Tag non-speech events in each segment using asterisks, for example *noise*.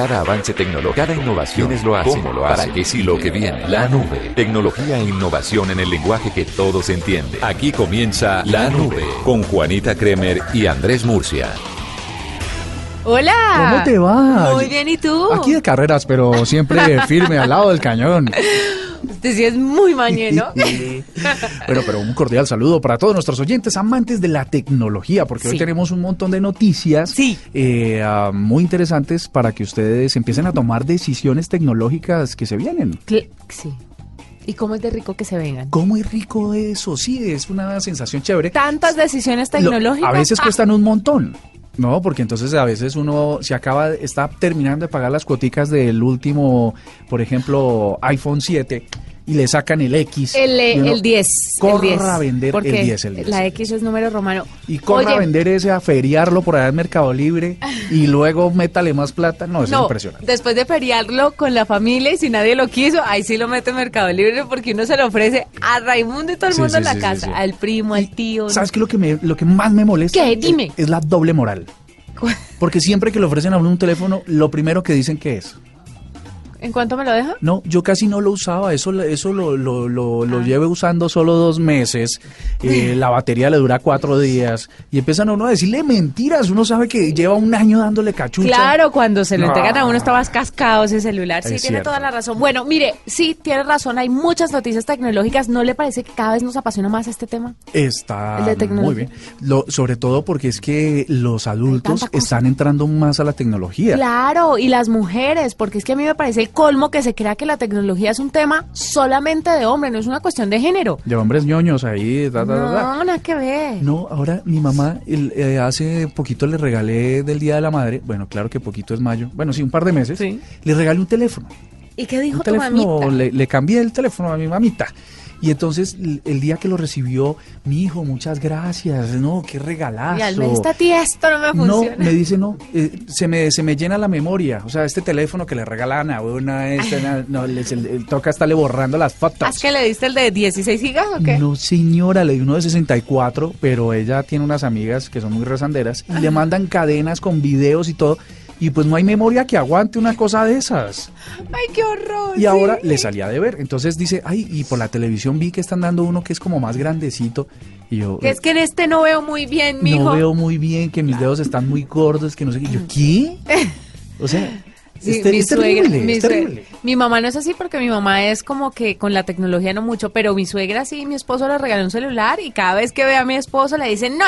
Cada avance tecnológico, cada innovación es lo hace. ¿Cómo lo hace? ¿Para qué sí lo que viene? La nube. Tecnología e innovación en el lenguaje que todos entienden. Aquí comienza La Nube con Juanita Kremer y Andrés Murcia. Hola. ¿Cómo te va? Muy bien, ¿y tú? Aquí de carreras, pero siempre *laughs* firme al lado del cañón. Usted sí es muy mañeno. *laughs* bueno, pero un cordial saludo para todos nuestros oyentes amantes de la tecnología, porque hoy tenemos un montón de noticias Sí. eh, ah, muy interesantes para que ustedes empiecen a tomar decisiones tecnológicas que se vienen. Sí. ¿Y cómo es de rico que se vengan? ¿Cómo es rico eso? Sí, es una sensación chévere. Tantas decisiones Lo- tecnológicas. a veces Ah, cuestan un montón. No, porque entonces a veces uno se acaba, está terminando de pagar las cuoticas del último, por ejemplo, iPhone 7 y le sacan el X. El, eh, el 10. corra el 10, a vender porque el 10, el 10. La X es número romano. Y corra Oye, a vender ese, a feriarlo por allá en Mercado Libre y *laughs* luego métale más plata. No, eso es No, impresionante. después de feriarlo con la familia y si nadie lo quiso, ahí sí lo mete en Mercado Libre porque uno se lo ofrece a Raimundo y todo el Sí, mundo sí, en la sí, casa, al primo, al tío. ¿Sabes qué es lo que, me, lo que más me molesta? ¿Qué? Dime. Es, es la doble moral. Porque siempre que le ofrecen a uno un teléfono, lo primero que dicen que es. ¿En cuánto me lo deja? No, yo casi no lo usaba, eso, eso lo, lo, lo, lo Ah. llevo usando solo dos meses, eh, *laughs* la batería le dura cuatro días y empiezan a uno a decirle mentiras, uno sabe que lleva un año dándole cachucha. Claro, cuando se lo entregan a uno estabas cascado ese celular. Sí, Es tiene cierto. toda la razón. Bueno, mire, sí, tiene razón. Hay muchas noticias tecnológicas. ¿No le parece que cada vez nos apasiona más este tema? Está El de tecnología. muy bien, Lo- sobre todo porque es que los adultos están entrando más a la tecnología. Claro, y las mujeres, porque es que a mí me parece el colmo que se crea que la tecnología es un tema solamente de hombre, no es una cuestión de género. De hombres ñoños ahí, ta, ta, ta. No, nada que ver. No, ahora mi mamá el, eh, hace poquito le regalé del Día de la Madre, bueno, claro que poquito es mayo, bueno, sí, un par de meses, Sí. le regalé un teléfono. ¿Y qué dijo un tu teléfono, mamita? le, le cambié el teléfono a mi mamita. Y entonces el día que lo recibió, mi hijo, muchas gracias, no, qué regalazo. Y al menos esta tía esto no me No, funciona. me dice no, eh, se, me, se me llena la memoria. O sea, este teléfono que le regalan a una, este, *laughs* no, le- se le- toca estarle borrando las fotos. ¿Es que le diste el de 16 gigas o qué? No, señora, le di uno de 64, pero ella tiene unas amigas que son muy rezanderas y le mandan cadenas con videos y todo. Y pues no hay memoria que aguante una cosa de esas. Ay, qué horror. Y sí. ahora le salía de ver. Entonces dice, ay, y por la televisión vi que están dando uno que es como más grandecito. Y yo, Que es que en este no veo muy bien, mijo. no veo muy bien, que mis dedos están muy gordos, que no sé qué. Yo, ¿qué? O sea, *laughs* Sí, mi suegra, terrible, mi, es sue- terrible. mi mamá no es así porque mi mamá es como que con la tecnología no mucho, pero mi suegra sí, mi esposo le regaló un celular y cada vez que ve a mi esposo le dice, no,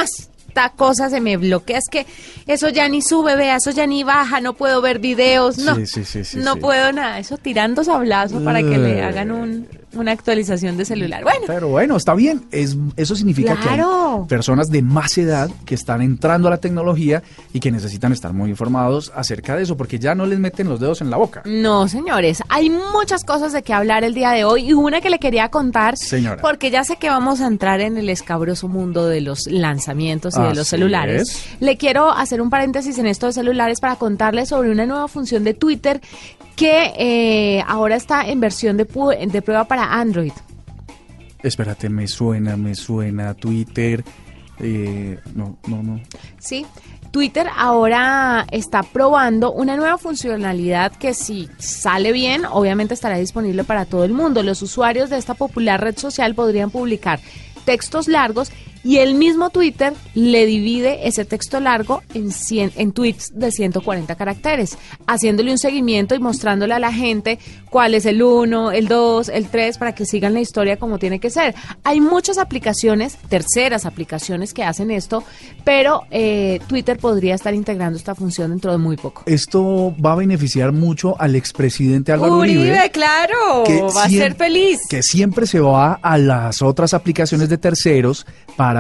esta cosa se me bloquea, es que eso ya ni sube, vea, eso ya ni baja, no puedo ver videos, no, Sí, sí, sí, sí, no puedo nada, eso tirando sablazo para que le hagan un, una actualización de celular. Bueno, Pero bueno, está bien. Es, eso significa que hay personas de más edad que están entrando a la tecnología y que necesitan estar muy informados acerca de eso, porque ya no les meten los dedos en la boca. No, señores, hay muchas cosas de que hablar el día de hoy y una que le quería contar, Señora. porque ya sé que vamos a entrar en el escabroso mundo de los lanzamientos y de los celulares. es. Le quiero hacer un paréntesis en esto de celulares para contarles sobre una nueva función de Twitter que eh, ahora está en versión de, de prueba para Android. Espérate, me suena, me suena Twitter. eh, no, no, no. Sí, Twitter ahora está probando una nueva funcionalidad que si sale bien, obviamente estará disponible para todo el mundo. Los usuarios de esta popular red social podrían publicar textos largos y el mismo Twitter le divide ese texto largo en, 100, en tweets de 140 caracteres, haciéndole un seguimiento y mostrándole a la gente cuál es el 1, el 2, el 3, para que sigan la historia como tiene que ser. Hay muchas aplicaciones, terceras aplicaciones que hacen esto, pero eh, Twitter podría estar integrando esta función dentro de muy poco. Esto va a beneficiar mucho al expresidente Álvaro Uribe. claro, que va a ser feliz. Que siempre se va a las otras aplicaciones de terceros para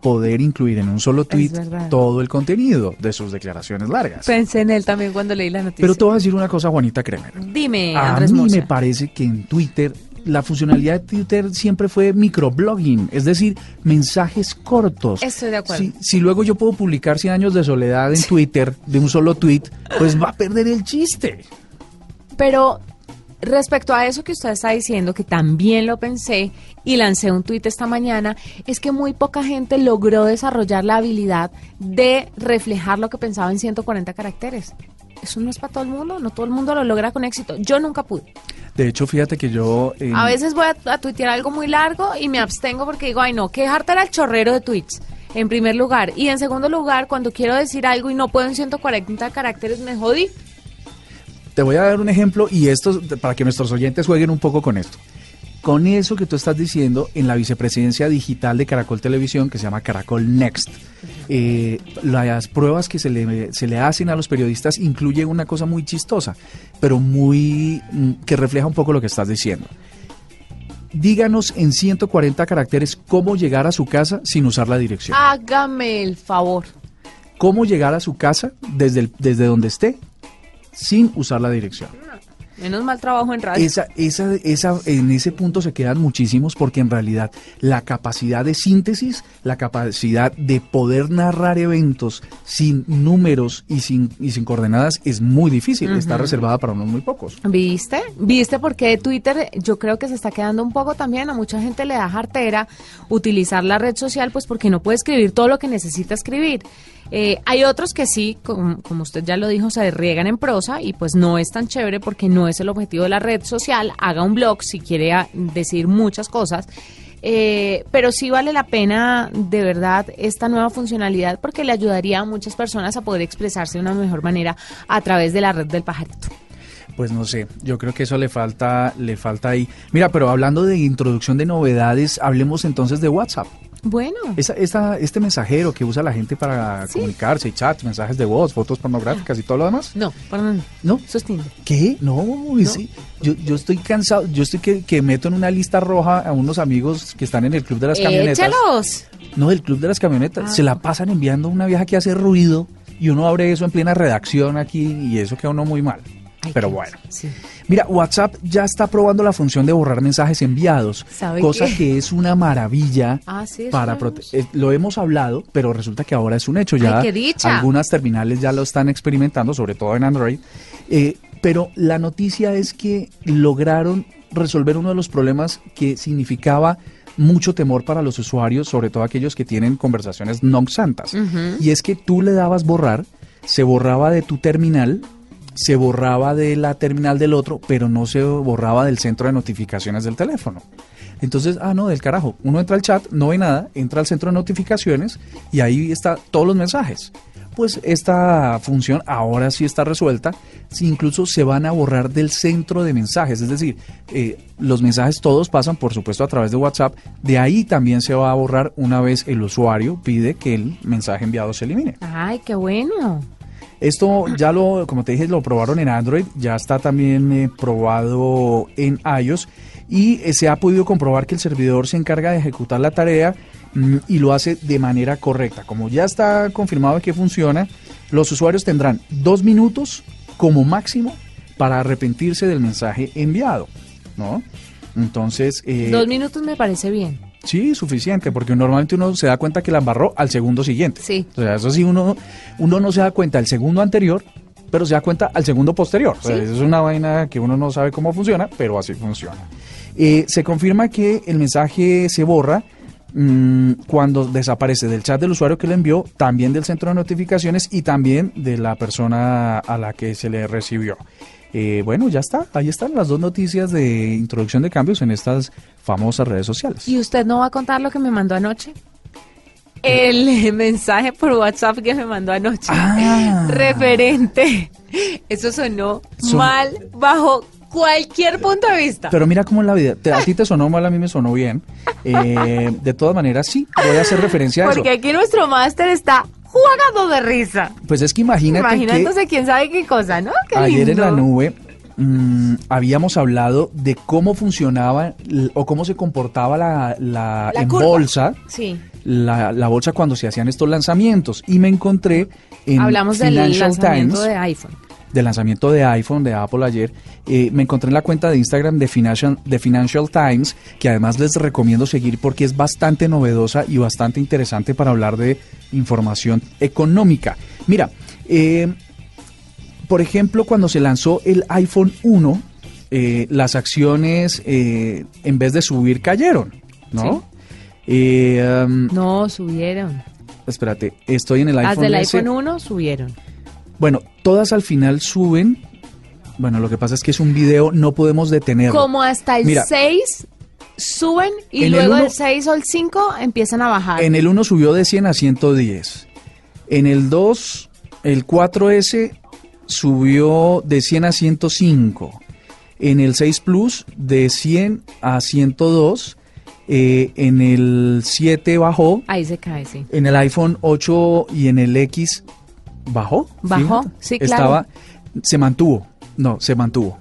poder incluir en un solo tweet todo el contenido de sus declaraciones largas. Pensé en él también cuando leí la noticia. Pero te voy a decir una cosa, Juanita Kremer. Dime, A Andrés mí me parece que en Twitter la funcionalidad de Twitter siempre fue microblogging, es decir, mensajes cortos. Estoy de acuerdo. Si, si luego yo puedo publicar 100 años de soledad en Twitter de un solo tweet, pues va a perder el chiste. Pero respecto a eso que usted está diciendo, que también lo pensé y lancé un tuit esta mañana, es que muy poca gente logró desarrollar la habilidad de reflejar lo que pensaba en 140 caracteres. eso no es para todo el mundo, no todo el mundo lo logra con éxito. Yo nunca pude. De hecho, fíjate que yo... eh, A veces voy a, a tuitear algo muy largo y me abstengo porque digo, ay no, que dejarte era el chorrero de tweets, en primer lugar. Y en segundo lugar, cuando quiero decir algo y no puedo en 140 caracteres, me jodí. Te voy a dar un ejemplo y esto para que nuestros oyentes jueguen un poco con esto. Con eso que tú estás diciendo en la vicepresidencia digital de Caracol Televisión, que se llama Caracol Next, eh, las pruebas que se le, se le hacen a los periodistas incluyen una cosa muy chistosa, pero muy mm, que refleja un poco lo que estás diciendo. Díganos en 140 caracteres cómo llegar a su casa sin usar la dirección. Hágame el favor. Cómo llegar a su casa desde, el- desde donde esté sin usar la dirección. Menos mal trabajo en radio. Esa, esa, esa, en ese punto se quedan muchísimos porque en realidad la capacidad de síntesis, la capacidad de poder narrar eventos sin números y sin, y sin coordenadas es muy difícil, está reservada para unos muy pocos. ¿Viste? ¿Viste por qué Twitter yo creo que se está quedando un poco también? A mucha gente le da jartera utilizar la red social pues porque no puede escribir todo lo que necesita escribir. Eh, hay otros que sí, como, usted ya lo dijo, se riegan en prosa y pues no es tan chévere porque no es el objetivo de la red social. Haga un blog si quiere ah, decir muchas cosas. Eh, pero sí vale la pena de verdad esta nueva funcionalidad porque le ayudaría a muchas personas a poder expresarse de una mejor manera a través de la red del pajarito. Pues no sé, yo creo que eso le falta, le falta ahí. Mira, pero hablando de introducción de novedades, hablemos entonces de WhatsApp. Bueno. Esa, esta, este mensajero que usa la gente para Sí. comunicarse, chats, mensajes de voz, fotos pornográficas y todo lo demás. No, perdón. ¿No? Eso es Tinder. ¿Qué? No, sí. Yo, yo estoy cansado, yo estoy que, que meto en una lista roja a unos amigos que están en el club de las camionetas. Échalos. No, del club de las camionetas. Ah. Se la pasan enviando una vieja que hace ruido y uno abre eso en plena redacción aquí y eso queda uno muy mal. Ay, Pero bueno. Sí. Mira, WhatsApp ya está probando la función de borrar mensajes enviados, ¿Sabe cosa qué? que es una maravilla Ah, sí, para eh, lo hemos hablado, pero resulta que ahora es un hecho ya. Ay. Algunas terminales ya lo están experimentando, sobre todo en Android. Eh, pero la noticia es que lograron resolver uno de los problemas que significaba mucho temor para los usuarios, sobre todo aquellos que tienen conversaciones no santas. Y es que tú le dabas borrar, se borraba de tu terminal, se borraba de la terminal del otro, pero no se borraba del centro de notificaciones del teléfono. Entonces, ah, no, del carajo. Uno entra al chat, no ve nada, entra al centro de notificaciones y ahí está todos los mensajes. Pues esta función ahora sí está resuelta, si incluso se van a borrar del centro de mensajes, es decir, eh, los mensajes todos pasan por supuesto a través de WhatsApp, de ahí también se va a borrar una vez el usuario pide que el mensaje enviado se elimine. Ay, qué bueno. Esto ya lo, como te dije, lo probaron en Android, ya está también eh, probado en iOS y eh, se ha podido comprobar que el servidor se encarga de ejecutar la tarea mm, y lo hace de manera correcta. Como ya está confirmado que funciona, los usuarios tendrán dos minutos como máximo para arrepentirse del mensaje enviado, ¿no? Entonces, eh, Dos minutos me parece bien. Sí, suficiente, porque normalmente uno se da cuenta que la embarró al segundo siguiente. Sí. O sea, eso sí, uno, uno no se da cuenta el segundo anterior, pero se da cuenta al segundo posterior. O sea, eso es una vaina que uno no sabe cómo funciona, pero así funciona. Eh, se confirma que el mensaje se borra mm, cuando desaparece del chat del usuario que lo envió, también del centro de notificaciones y también de la persona a la que se le recibió. Eh, bueno, ya está. Ahí están las dos noticias de introducción de cambios en estas famosas redes sociales. ¿Y usted no va a contar lo que me mandó anoche? El *laughs* mensaje por WhatsApp que me mandó anoche. Ah. Referente. Eso sonó Son- mal bajo cualquier punto de vista. Pero mira cómo es la vida. A ti te sonó mal, a mí me sonó bien. Eh, de todas maneras, sí, voy a hacer referencia a eso. Porque aquí nuestro máster está jugando de risa. Pues es que imagínate que Imaginándose quién sabe qué cosa, ¿no? Qué ayer en la nube mm, habíamos hablado de cómo funcionaba o cómo se comportaba la, la, La en bolsa, Sí. la, la bolsa cuando se hacían estos lanzamientos. Y me encontré en Hablamos del Financial lanzamiento Times. de iPhone. Del lanzamiento de iPhone de Apple ayer, eh, me encontré en la cuenta de Instagram de Financial, de Financial Times, que además les recomiendo seguir porque es bastante novedosa y bastante interesante para hablar de información económica. Mira, eh, por ejemplo, cuando se lanzó el iPhone 1, eh, las acciones eh, en vez de subir cayeron, ¿no? Eh, um, No, subieron. espérate, estoy en el Las iPhone del S. iPhone 1 subieron. Bueno, todas al final suben. Bueno, lo que pasa es que es un video, no podemos detenerlo. Como hasta el Mira, 6 suben y En luego del 6 o el 5 empiezan a bajar. En el 1 subió de 100 a 110. En el 2, el 4S subió de 100 a 105. En el 6 Plus de 100 a 102. Eh, en el 7 bajó. Ahí se cae, sí. En el iPhone 8 y en el X bajó. Bajó, fíjate. sí, claro. Estaba, se mantuvo. No, se mantuvo.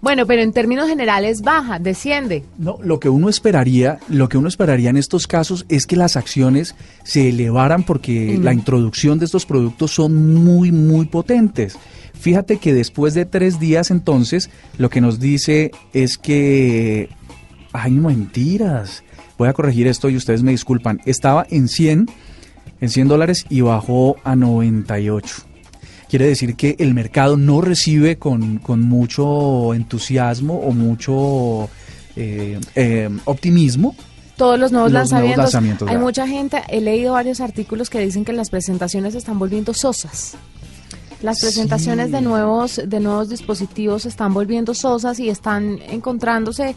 Bueno, pero en términos generales baja, desciende. No, lo que uno esperaría, lo que uno esperaría en estos casos es que las acciones se elevaran porque la introducción de estos productos son muy, muy potentes. Fíjate que después de tres días entonces, lo que nos dice es que... Ay, mentiras. Voy a corregir esto y ustedes me disculpan. Estaba en 100, en 100 dólares y bajó a 98. Quiere decir que el mercado no recibe con, con mucho entusiasmo o mucho eh, eh, optimismo Todos los nuevos, Los nuevos lanzamientos. lanzamientos, Hay ya. mucha gente, he leído varios artículos que dicen que las presentaciones se están volviendo sosas. Las presentaciones Sí. de nuevos de nuevos dispositivos se están volviendo sosas y están encontrándose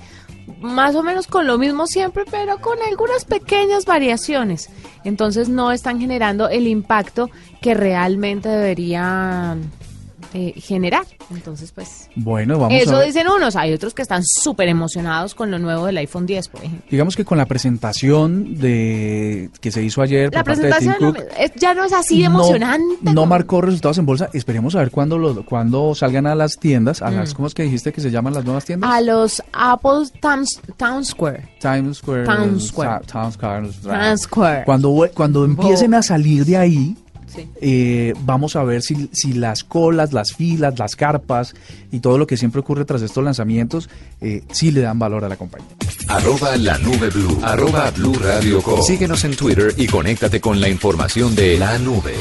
más o menos con lo mismo siempre, pero con algunas pequeñas variaciones. Entonces no están generando el impacto que realmente deberían eh, generar. Entonces, pues Bueno, vamos eso a ver. dicen unos. Hay otros que están súper emocionados con lo nuevo del iPhone 10, por ejemplo. Digamos que con la presentación de que se hizo ayer La por parte de Tim presentación es- ya no es así de emocionante. No, marcó resultados en bolsa. Esperemos a ver cuándo lo, cuándo salgan a las tiendas, a Mm. las ¿cómo es que dijiste que se llaman las nuevas tiendas? a los Apple Town, Town Square. Times Square. Town Square. Town Square. Town Square. Cuando vue- cuando empiecen a salir de ahí, Sí. eh, vamos a ver si, si las colas, las filas, las carpas y todo lo que siempre ocurre tras estos lanzamientos, eh, sí le dan valor a la compañía. Arroba la nube blue. Arroba blue radio com. Síguenos en Twitter y conéctate con la información de la nube.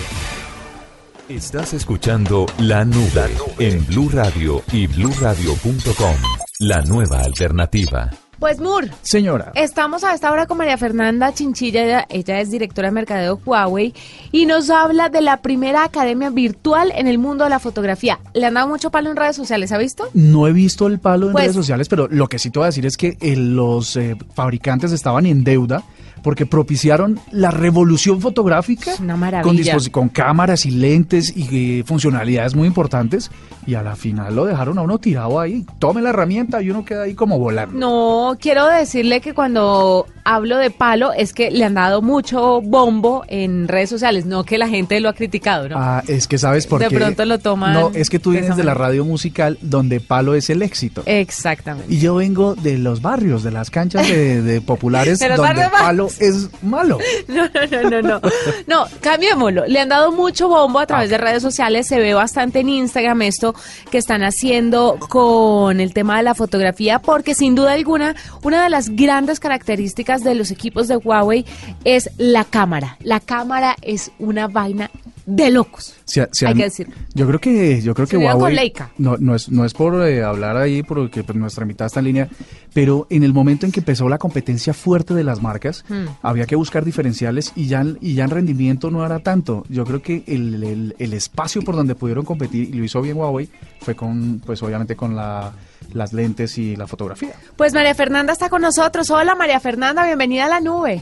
Estás escuchando La Nube, en Blue Radio y bluradio.com. La nueva alternativa. Pues Mur, Señora, estamos a esta hora con María Fernanda Chinchilla, ella, ella es directora de mercadeo Huawei y nos habla de la primera academia virtual en el mundo de la fotografía. Le han dado mucho palo en redes sociales, ¿ha visto? no he visto el palo en Pues- redes sociales, pero lo que sí te voy a decir es que eh, los eh, fabricantes estaban en deuda porque propiciaron la revolución fotográfica Es una con, con cámaras y lentes y eh, funcionalidades muy importantes y a la final lo dejaron a uno tirado ahí. Tome la herramienta y uno queda ahí como volando. No, quiero decirle que cuando hablo de palo es que le han dado mucho bombo en redes sociales, no que la gente lo ha criticado, ¿no? Ah, es que sabes por De qué. pronto lo toman No, es que tú de vienes de la radio musical donde palo es el éxito. Exactamente. Y yo vengo de los barrios, de las canchas de, de *laughs* populares, De donde palo es malo. *laughs* No, no, no, no, no. No, cambiémoslo. Le han dado mucho bombo a través de redes sociales. Se ve bastante en Instagram esto que están haciendo con el tema de la fotografía, porque sin duda alguna, una de las grandes características de los equipos de Huawei es la cámara. La cámara es una vaina de locos. Se- se Hay han- que decirlo. Yo creo que yo creo Se que vieron con Huawei Leica. no no es no es por eh, hablar ahí porque pues, nuestra mitad está en línea, pero en el momento en que empezó la competencia fuerte de las marcas, Hmm. había que buscar diferenciales y ya y ya en rendimiento no era tanto. Yo creo que el, el- el espacio por donde pudieron competir y lo hizo bien Huawei fue con pues obviamente con la las lentes y la fotografía. Pues María Fernanda está con nosotros. Hola María Fernanda, bienvenida a la nube.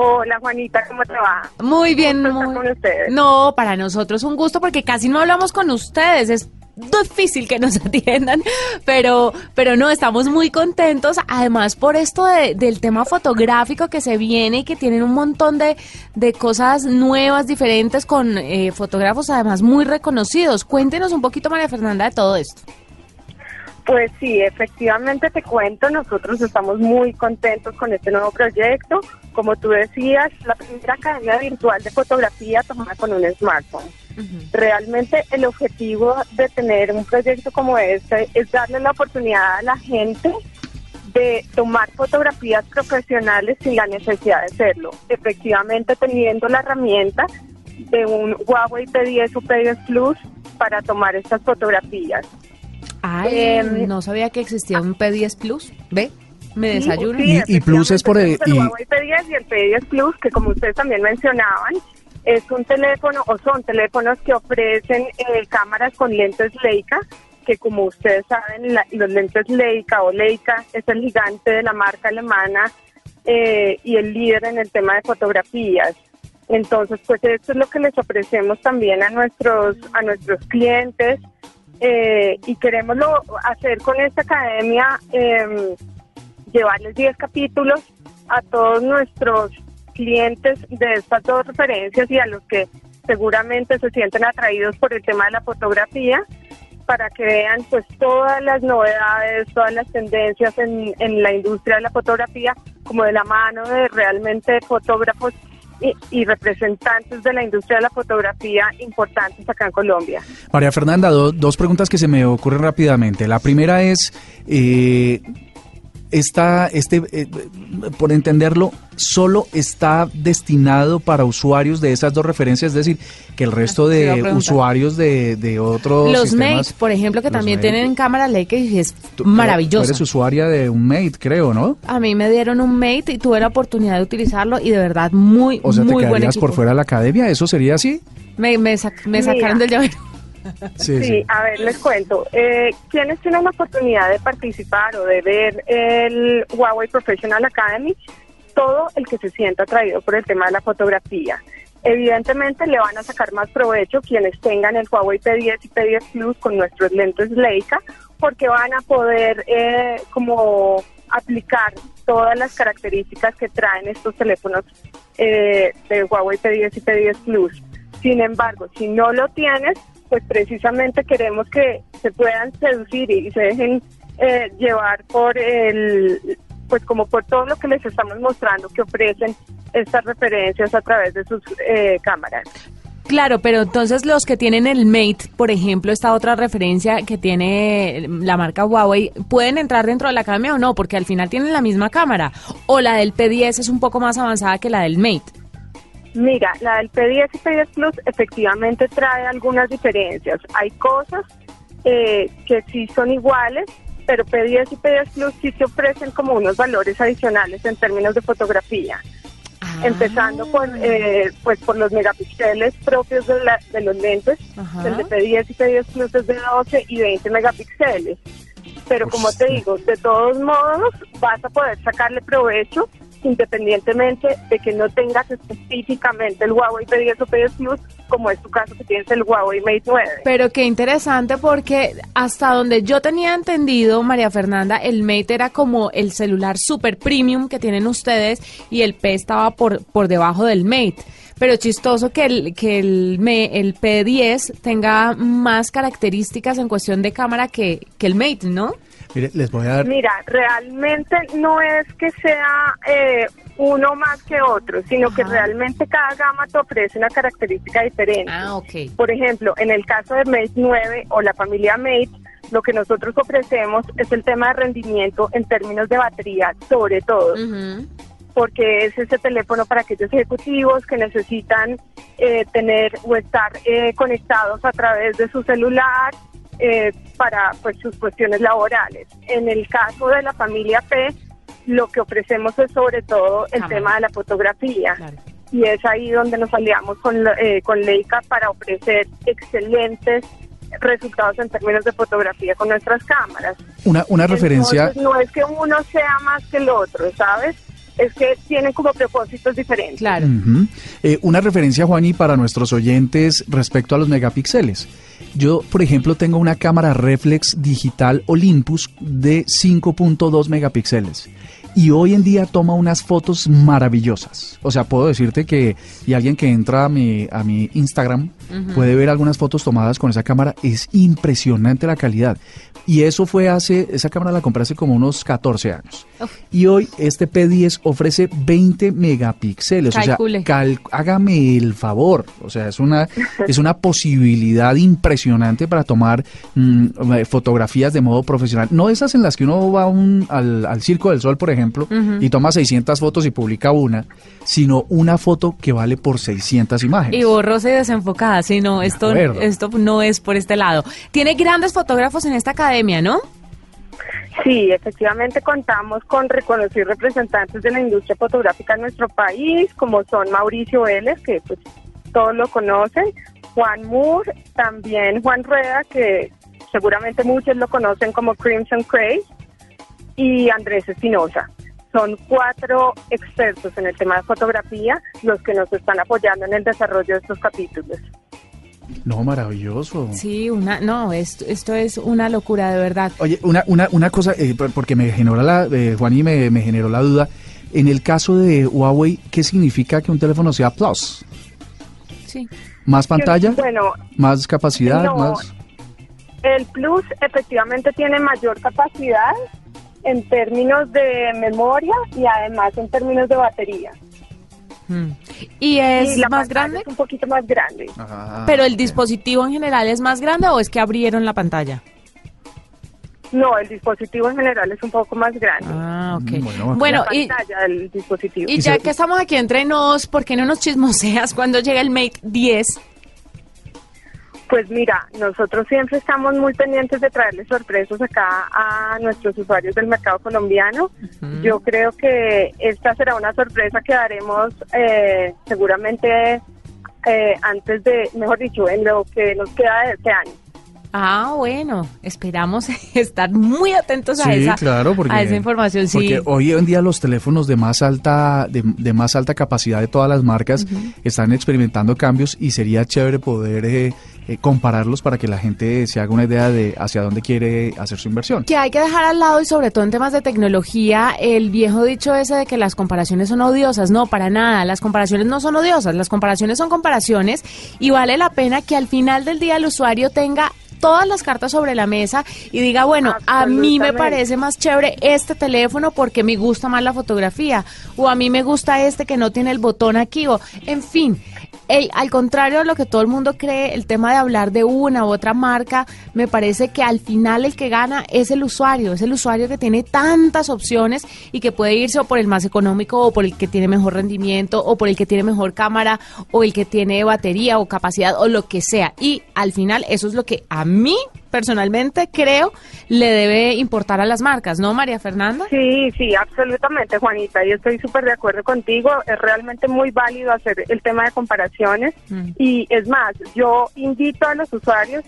Hola Juanita, ¿cómo te va? Muy bien, estar muy- con ustedes. No, para nosotros un gusto porque casi no hablamos con ustedes. Es difícil que nos *laughs* atiendan, pero, pero no, estamos muy contentos. Además, por esto de- del tema fotográfico que se viene y que tienen un montón de, de cosas nuevas, diferentes, con eh, fotógrafos además muy reconocidos. Cuéntenos un poquito, María Fernanda, de todo esto. Pues sí, efectivamente te cuento, nosotros estamos muy contentos con este nuevo proyecto. Como tú decías, la primera academia virtual de fotografía tomada con un smartphone. Realmente el objetivo de tener un proyecto como este es darle la oportunidad a la gente de tomar fotografías profesionales sin la necesidad de hacerlo. Efectivamente teniendo la herramienta de un Huawei P10 o P10 Plus para tomar estas fotografías. Ay, Em, no sabía que existía un P10 Plus. ¿Ve? Me Sí, desayuno. sí, Y- y Plus es por, y- El Huawei P10 y el P10 Plus, que como ustedes también mencionaban, es un teléfono o son teléfonos que ofrecen eh, cámaras con lentes Leica, que como ustedes saben, los lentes Leica o Leica es el gigante de la marca alemana eh, y el líder en el tema de fotografías. Entonces, pues esto es lo que les ofrecemos también a nuestros a nuestros clientes eh, y queremos hacer con esta academia em, llevarles 10 capítulos a todos nuestros clientes de estas dos referencias y a los que seguramente se sienten atraídos por el tema de la fotografía para que vean pues todas las novedades, todas las tendencias en, en la industria de la fotografía como de la mano de realmente fotógrafos y, representantes de la industria de la fotografía importantes acá en Colombia. María Fernanda, dos preguntas que se me ocurren rápidamente. La primera es, eh, está, este, eh, por entenderlo, solo está destinado para usuarios de esas dos referencias, es decir, que el resto de usuarios de, de otros Los Mate, por ejemplo, que también tienen cámara Leica y es maravilloso. Tú eres usuaria de un Mate, creo, ¿no? A mí me dieron un Mate y tuve la oportunidad de utilizarlo y de verdad muy, o sea, muy ¿te por fuera de la academia? ¿Eso sería así? Me, me, me sacaron del llavero. *laughs* Sí, a ver, les cuento. Eh, ¿Quiénes tienen la oportunidad de participar o de ver el Huawei Professional Academy? Todo el que se sienta atraído por el tema de la fotografía. Evidentemente le van a sacar más provecho quienes tengan el Huawei P10 y P10 Plus con nuestros lentes Leica, porque van a poder eh, como aplicar todas las características que traen estos teléfonos eh, de Huawei P10 y P10 Plus. Sin embargo, si no lo tienes, pues precisamente queremos que se puedan seducir y se dejen eh, llevar por el, pues como por todo lo que les estamos mostrando que ofrecen estas referencias a través de sus eh, cámaras. Claro, pero entonces los que tienen el Mate, por ejemplo, esta otra referencia que tiene la marca Huawei, ¿pueden entrar dentro de la cámara o no? Porque al final tienen la misma cámara. O la del P10 es un poco más avanzada que la del Mate. Mira, la del P10 y P10 Plus efectivamente trae algunas diferencias. Hay cosas eh, que sí son iguales, pero P10 y P10 Plus sí se ofrecen como unos valores adicionales en términos de fotografía. Ah. Empezando por, eh, pues por los megapíxeles propios de, de los lentes. El de P10 y P10 Plus es de 12 y 20 megapíxeles. Pero como te digo, de todos modos vas a poder sacarle provecho independientemente de que no tengas específicamente el Huawei P10 o P10 Plus, como es tu caso que tienes el Huawei Mate 9. Pero qué interesante porque hasta donde yo tenía entendido, María Fernanda, el Mate era como el celular super premium que tienen ustedes y el P estaba por, por debajo del Mate. Pero chistoso que el, que el, el P10 tenga más características en cuestión de cámara que, que el Mate, ¿no? Mire, les voy a dar... Mira, realmente no es que sea eh, uno más que otro, sino que realmente cada gama te ofrece una característica diferente. Ah, ok. Por ejemplo, en el caso de Mate 9 o la familia Mate, lo que nosotros ofrecemos es el tema de rendimiento en términos de batería, sobre todo. porque es ese teléfono para aquellos ejecutivos que necesitan eh, tener o estar eh, conectados a través de su celular eh, para pues sus cuestiones laborales. En el caso de la familia P, lo que ofrecemos es sobre todo el tema de la fotografía. Y es ahí donde nos aliamos con, eh, con Leica para ofrecer excelentes resultados en términos de fotografía con nuestras cámaras. Una, una referencia... no es que uno sea más que el otro, ¿sabes? Es que tienen como propósitos diferentes. Claro. Eh, una referencia, Juani, para nuestros oyentes respecto a los megapíxeles. Yo, por ejemplo, tengo una cámara reflex digital Olympus de 5.2 megapíxeles y hoy en día toma unas fotos maravillosas. O sea, puedo decirte que y alguien que entra a mi, a mi Instagram puede ver algunas fotos tomadas con esa cámara. Es impresionante la calidad. Y eso fue hace, esa cámara la compré hace como unos 14 años. Y hoy este P10 ofrece 20 megapíxeles. O sea, hágame el favor. O sea, es una, *laughs* es una posibilidad impresionante para tomar mm, fotografías de modo profesional. No esas en las que uno va un, al, al Circo del Sol, por ejemplo y toma 600 fotos y publica una, sino una foto que vale por 600 imágenes. Y borrosa y desenfocada, sí, no, esto, esto no es por este lado. Tiene grandes fotógrafos en esta academia, ¿no? Sí, efectivamente contamos con reconocidos representantes de la industria fotográfica en nuestro país, como son Mauricio Vélez, que pues todos lo conocen, Juan Moore, también Juan Rueda, que seguramente muchos lo conocen como Crimson Craze, y Andrés Espinosa. Son cuatro expertos en el tema de fotografía los que nos están apoyando en el desarrollo de estos capítulos. No, maravilloso. Sí, una, no, esto, esto es una locura de verdad. Oye, una, una, una cosa, eh, por- porque me generó la, eh, Juan y me, me generó la duda. En el caso de Huawei, ¿qué significa que un teléfono sea Plus? Sí. ¿Más pantalla? Bueno, ¿Más capacidad? No. ¿Más? El Plus efectivamente tiene mayor capacidad en términos de memoria y además en términos de batería. Mm. ¿Y es y la más grande? Es un poquito más grande. Ah. ¿Pero el dispositivo en general es más grande o es que abrieron la pantalla? No, el dispositivo en general es un poco más grande. Ah, ok. Mm, bueno, Bueno, la y, pantalla del dispositivo. y Y ya que estamos aquí entre nos, ¿por qué no nos chismoseas cuando llega el Mate 10? Pues mira, nosotros siempre estamos muy pendientes de traerles sorpresas acá a nuestros usuarios del mercado colombiano. Yo creo que esta será una sorpresa que daremos eh, seguramente eh, antes de, mejor dicho, en lo que nos queda de este año. Ah, bueno, esperamos *laughs* estar muy atentos a Sí, esa, claro, porque, a esa información. Sí. porque hoy en día los teléfonos de más alta de, de más alta capacidad de todas las marcas están experimentando cambios y sería chévere poder eh, eh, compararlos para que la gente se haga una idea de hacia dónde quiere hacer su inversión. Que hay que dejar al lado y sobre todo en temas de tecnología el viejo dicho ese de que las comparaciones son odiosas. No, para nada. Las comparaciones no son odiosas. Las comparaciones son comparaciones y vale la pena que al final del día el usuario tenga todas las cartas sobre la mesa y diga, bueno, a mí me parece más chévere este teléfono porque me gusta más la fotografía o a mí me gusta este que no tiene el botón aquí o en fin. Ey, al contrario de lo que todo el mundo cree, el tema de hablar de una u otra marca, me parece que al final el que gana es el usuario, es el usuario que tiene tantas opciones y que puede irse o por el más económico o por el que tiene mejor rendimiento o por el que tiene mejor cámara o el que tiene batería o capacidad o lo que sea. Y al final eso es lo que a mí personalmente creo le debe importar a las marcas, ¿no, María Fernanda? Sí, sí, absolutamente, Juanita. Y estoy súper de acuerdo contigo. Es realmente muy válido hacer el tema de comparaciones. Mm. Y es más, yo invito a los usuarios,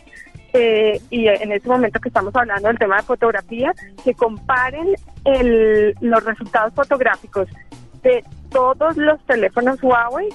eh, y en este momento que estamos hablando del tema de fotografía, que comparen el- los resultados fotográficos de todos los teléfonos Huawei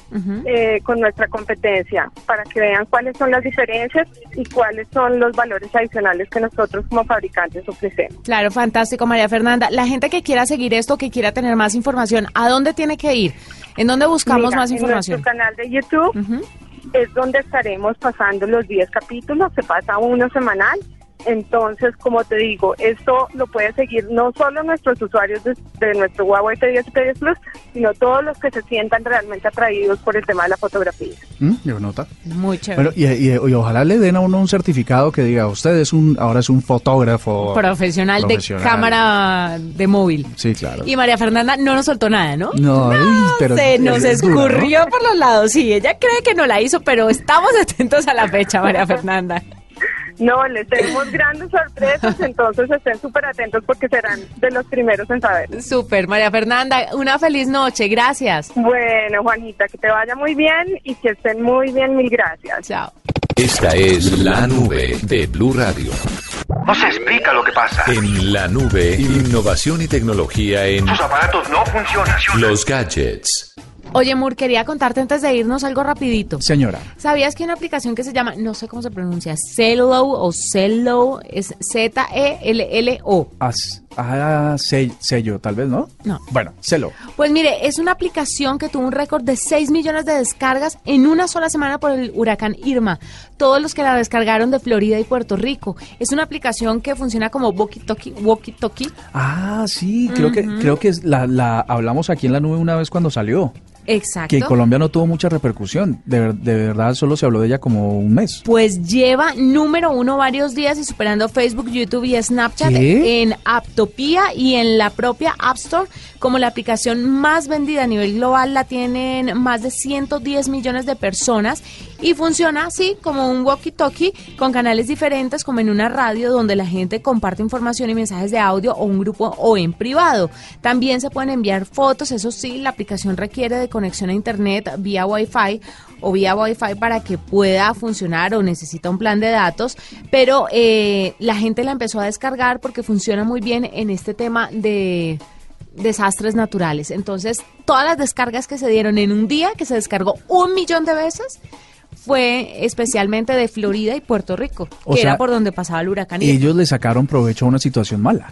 eh, con nuestra competencia para que vean cuáles son las diferencias y cuáles son los valores adicionales que nosotros como fabricantes ofrecemos. Claro, fantástico, María Fernanda. La gente que quiera seguir esto, que quiera tener más información, ¿a dónde tiene que ir? ¿En dónde buscamos Mira, más información? En nuestro canal de YouTube es donde estaremos pasando los 10 capítulos, se pasa uno semanal. Entonces, como te digo, esto lo pueden seguir no solo nuestros usuarios de, de nuestro Huawei P10 y P10 Plus, sino todos los que se sientan realmente atraídos por el tema de la fotografía. ¿Mm? ¿Llevo nota? Muy chévere. Bueno, y, y- y ojalá le den a uno un certificado que diga, usted es un, ahora es un fotógrafo profesional, profesional. de cámara de móvil. Sí, claro. Y María Fernanda no nos soltó nada, ¿no? No, ay, pero Se nos es dura, ¿no? escurrió por los lados. Sí, ella cree que no la hizo, pero estamos *laughs* atentos a la fecha, María Fernanda. No, les tenemos grandes sorpresas, entonces estén súper atentos porque serán de los primeros en saber. Súper, María Fernanda, una feliz noche. Gracias. Bueno, Juanita, que te vaya muy bien y que estén muy bien, mil gracias. Chao. Esta es la nube de Blue Radio. No se explica lo que pasa. En la nube, innovación y tecnología en Sus aparatos no funcionan. los gadgets. Oye, Mur, quería contarte antes de irnos algo rapidito. Señora, ¿Sabías que hay una aplicación que se llama, no sé cómo se pronuncia, Cello o Cello, es Z-E-L-L-O? ah, sell- sello, tal vez, ¿no? No. Bueno, celo. Pues mire, es una aplicación que tuvo un récord de 6 millones de descargas en una sola semana por el huracán Irma. Todos los que la descargaron de Florida y Puerto Rico. Es una aplicación que funciona como walkie-talkie. walkie-talkie. Ah, sí, creo que creo que la hablamos aquí en la nube una vez cuando salió. Exacto. Que en Colombia no tuvo mucha repercusión. De, ver- de verdad, solo se habló de ella como un mes. Pues lleva número uno varios días y superando Facebook, YouTube y Snapchat ¿Qué? en Aptopía y en la propia App Store como la aplicación más vendida a nivel global. La tienen más de 110 millones de personas y funciona así como un walkie-talkie con canales diferentes como en una radio donde la gente comparte información y mensajes de audio o un grupo o en privado. También se pueden enviar fotos, eso sí, la aplicación requiere de conexión a internet vía Wi-Fi o vía Wi-Fi para que pueda funcionar o necesita un plan de datos, pero eh, la gente la empezó a descargar porque funciona muy bien en este tema de desastres naturales. Entonces, todas las descargas que se dieron en un día, que se descargó un millón de veces, fue especialmente de Florida y Puerto Rico, que era por donde pasaba el huracán. Ellos le sacaron provecho a una situación mala.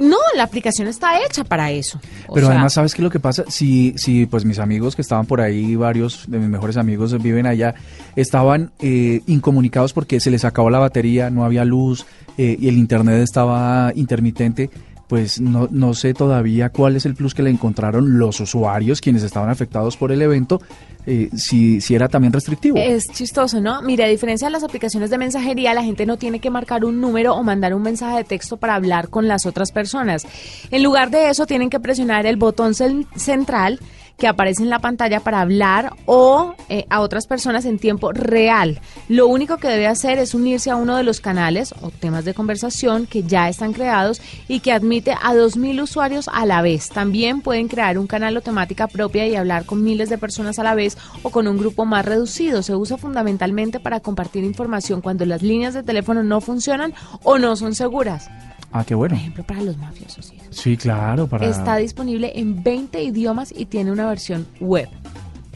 No, la aplicación está hecha para eso. Pero además, ¿sabes qué es lo que pasa? Si, si pues mis amigos que estaban por ahí, varios de mis mejores amigos viven allá, estaban eh, incomunicados porque se les acabó la batería, no había luz eh, y el internet estaba intermitente pues no, no sé todavía cuál es el plus que le encontraron los usuarios, quienes estaban afectados por el evento, eh, si, si era también restrictivo. Es chistoso, ¿no? Mire, a diferencia de las aplicaciones de mensajería, la gente no tiene que marcar un número o mandar un mensaje de texto para hablar con las otras personas. En lugar de eso, tienen que presionar el botón central que aparece en la pantalla para hablar o eh, a otras personas en tiempo real. Lo único que debe hacer es unirse a uno de los canales o temas de conversación que ya están creados y que admite a 2.000 usuarios a la vez. También pueden crear un canal o temática propia y hablar con miles de personas a la vez o con un grupo más reducido. Se usa fundamentalmente para compartir información cuando las líneas de teléfono no funcionan o no son seguras. Ah, qué bueno. Por ejemplo, para los mafiosos. Sí, claro. Para... Está disponible en 20 idiomas y tiene una versión web.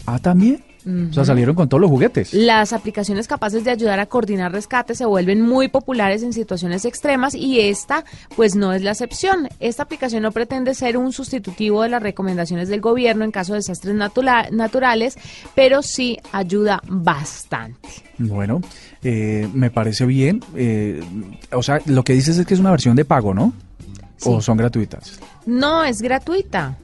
Ah, también. O sea, salieron con todos los juguetes. Las aplicaciones capaces de ayudar a coordinar rescates se vuelven muy populares en situaciones extremas y esta, pues no es la excepción. Esta aplicación no pretende ser un sustitutivo de las recomendaciones del gobierno en caso de desastres naturales, pero sí ayuda bastante. Bueno, eh, me parece bien. Eh, o sea, lo que dices es que es una versión de pago, ¿no? ¿O son gratuitas? No, es gratuita.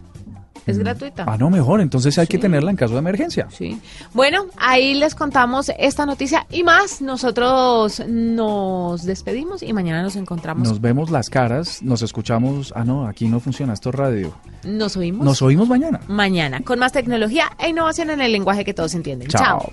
Es mm. gratuita. Ah, no, mejor. Entonces hay que tenerla en caso de emergencia. Sí. Bueno, ahí les contamos esta noticia y más. Nosotros nos despedimos y mañana nos encontramos. Nos vemos las caras, nos escuchamos. Ah, no, aquí no funciona esto radio. Nos oímos. Nos oímos mañana. Mañana, con más tecnología e innovación en el lenguaje que todos entienden. Chao.